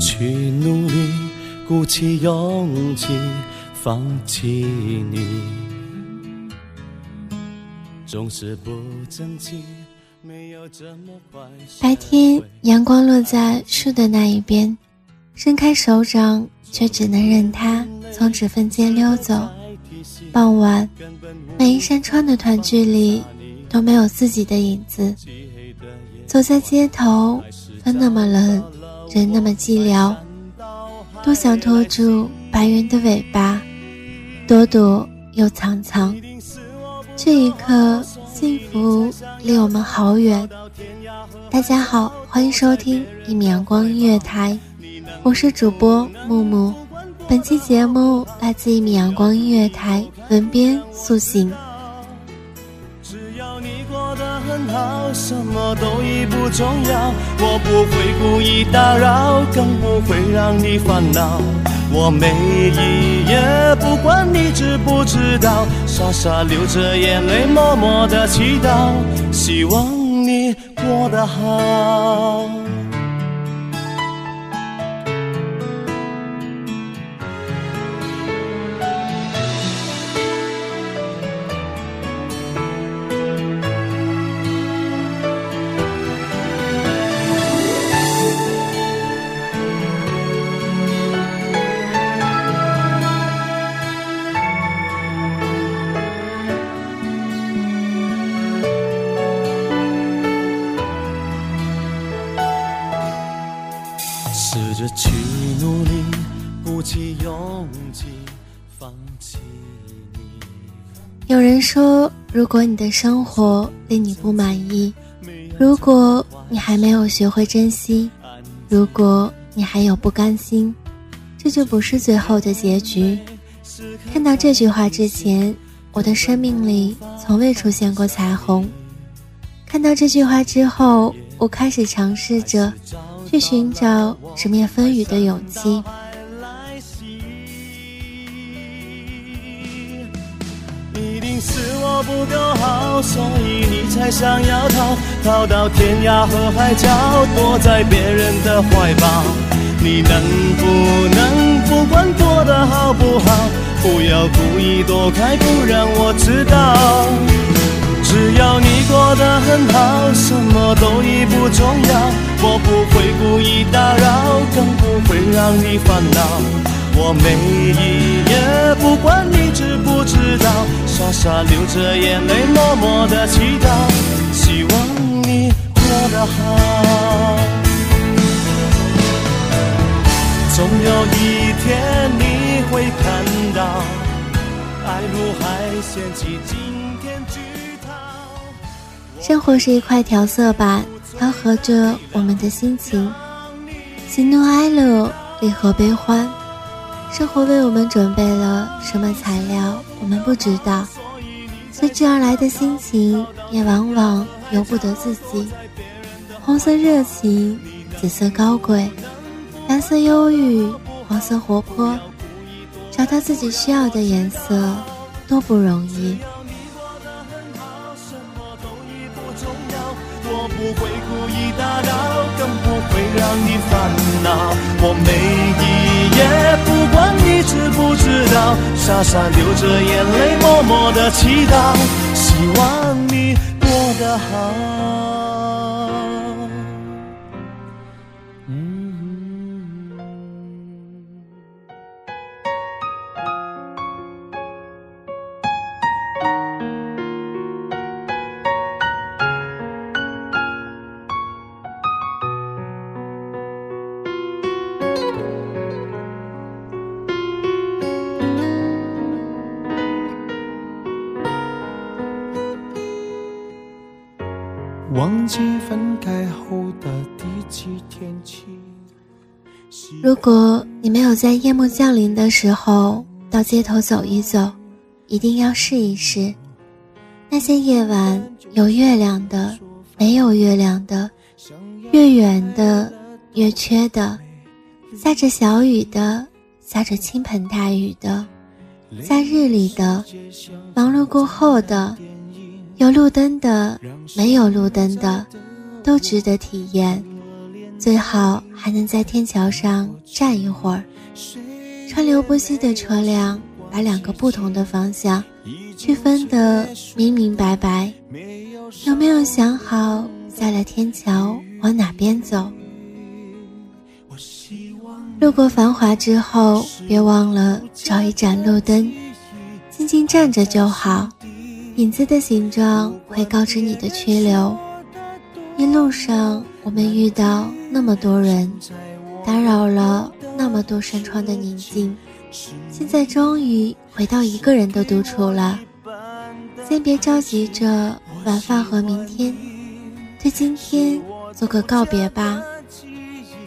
去努力，鼓起勇气，放弃你，总是不争气，白天，阳光落在树的那一边，伸开手掌，却只能任它从指缝间溜走。傍晚，每一扇窗的团聚里，都没有自己的影子。走在街头，风那么冷，人那么寂寥，多想拖住白云的尾巴，躲躲又藏藏。这一刻，幸福离我们好远。大家好，欢迎收听一米阳光音乐台，我是主播木木。本期节目来自一米阳光音乐台，文编素行。很好，什么都已不重要。我不会故意打扰，更不会让你烦恼。我每一夜不管你知不知道，傻傻流着眼泪，默默的祈祷，希望你过得好。有人说，如果你的生活令你不满意，如果你还没有学会珍惜，如果你还有不甘心，这就不是最后的结局。看到这句话之前，我的生命里从未出现过彩虹。看到这句话之后，我开始尝试着去寻找直面风雨的勇气。是我不够好，所以你才想要逃，逃到天涯和海角，躲在别人的怀抱。你能不能不管过得好不好，不要故意躲开，不让我知道。只要你过得很好，什么都已不重要。我不会故意打扰，更不会让你烦恼。我每一夜不管你知不知道，傻傻流着眼泪，默默的祈祷，希望你过得好。总有一天你会看到，爱如海掀起惊天巨涛。生活是一块调色板，调和着我们的心情，喜怒哀乐，离合悲欢。生活为我们准备了什么材料，我们不知道。随之而来的心情，也往往由不得自己。红色热情，紫色高贵，蓝色忧郁，黄色活泼。找到自己需要的颜色，多不容易。不会故意打扰，更不会让你烦恼。我每一夜不管你知不知道，傻傻流着眼泪，默默的祈祷，希望你过得好。忘记分开后的第几天起。如果你没有在夜幕降临的时候到街头走一走，一定要试一试。那些夜晚有月亮的，没有月亮的，越远的，越缺的，下着小雨的，下着倾盆大雨的，在日里的，忙碌过后的。有路灯的，没有路灯的，都值得体验。最好还能在天桥上站一会儿。川流不息的车辆把两个不同的方向区分得明明白白。有没有想好下了天桥往哪边走？路过繁华之后，别忘了找一盏路灯，静静站着就好。影子的形状会告知你的缺流。一路上，我们遇到那么多人，打扰了那么多山窗的宁静。现在终于回到一个人的独处了。先别着急着晚饭和明天，对今天做个告别吧。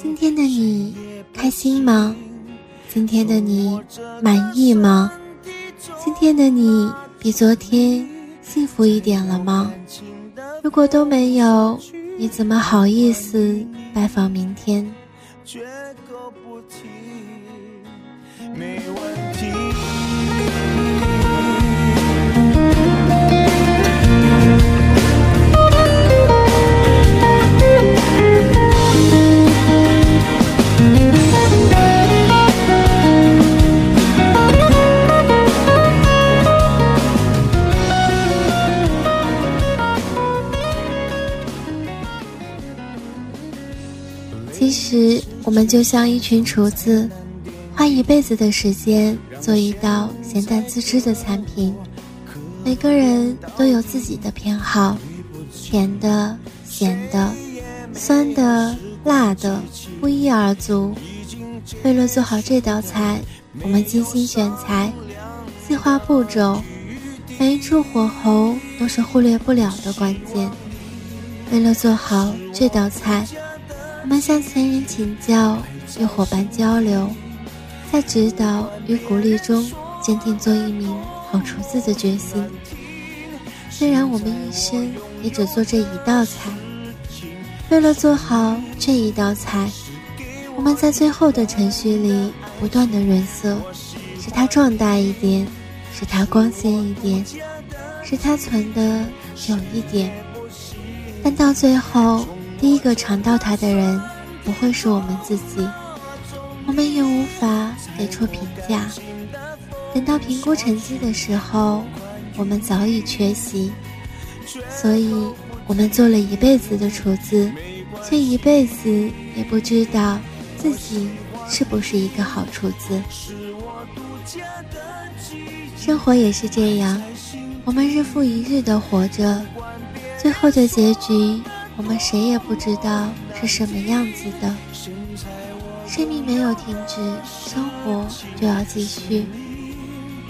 今天的你开心吗？今天的你满意吗？今天的你比昨天。幸福一点了吗？如果都没有，你怎么好意思拜访明天？没问题其实我们就像一群厨子，花一辈子的时间做一道咸淡自知的餐品。每个人都有自己的偏好，甜的、咸的、酸的、辣的，不一而足。为了做好这道菜，我们精心选材，细化步骤，每一处火候都是忽略不了的关键。为了做好这道菜。我们向前人请教，与伙伴交流，在指导与鼓励中坚定做一名好厨子的决心。虽然我们一生也只做这一道菜，为了做好这一道菜，我们在最后的程序里不断的润色，使它壮大一点，使它光鲜一点，使它存的久一点。但到最后。第一个尝到它的人，不会是我们自己，我们也无法给出评价。等到评估成绩的时候，我们早已缺席。所以，我们做了一辈子的厨子，却一辈子也不知道自己是不是一个好厨子。生活也是这样，我们日复一日的活着，最后的结局。我们谁也不知道是什么样子的。生命没有停止，生活就要继续。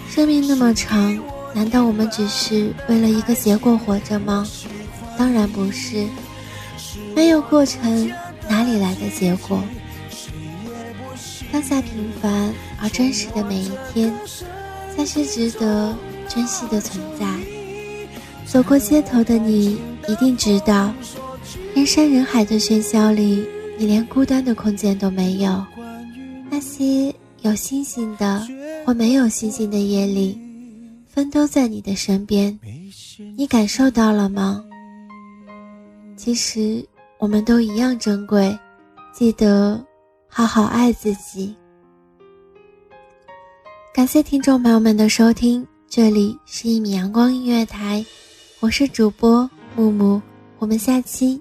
生命那么长，难道我们只是为了一个结果活着吗？当然不是。没有过程，哪里来的结果？当下平凡而真实的每一天，才是值得珍惜的存在。走过街头的你，一定知道，人山人海的喧嚣里，你连孤单的空间都没有。那些有星星的或没有星星的夜里，风都在你的身边，你感受到了吗？其实我们都一样珍贵，记得好好爱自己。感谢听众朋友们的收听，这里是一米阳光音乐台，我是主播木木，我们下期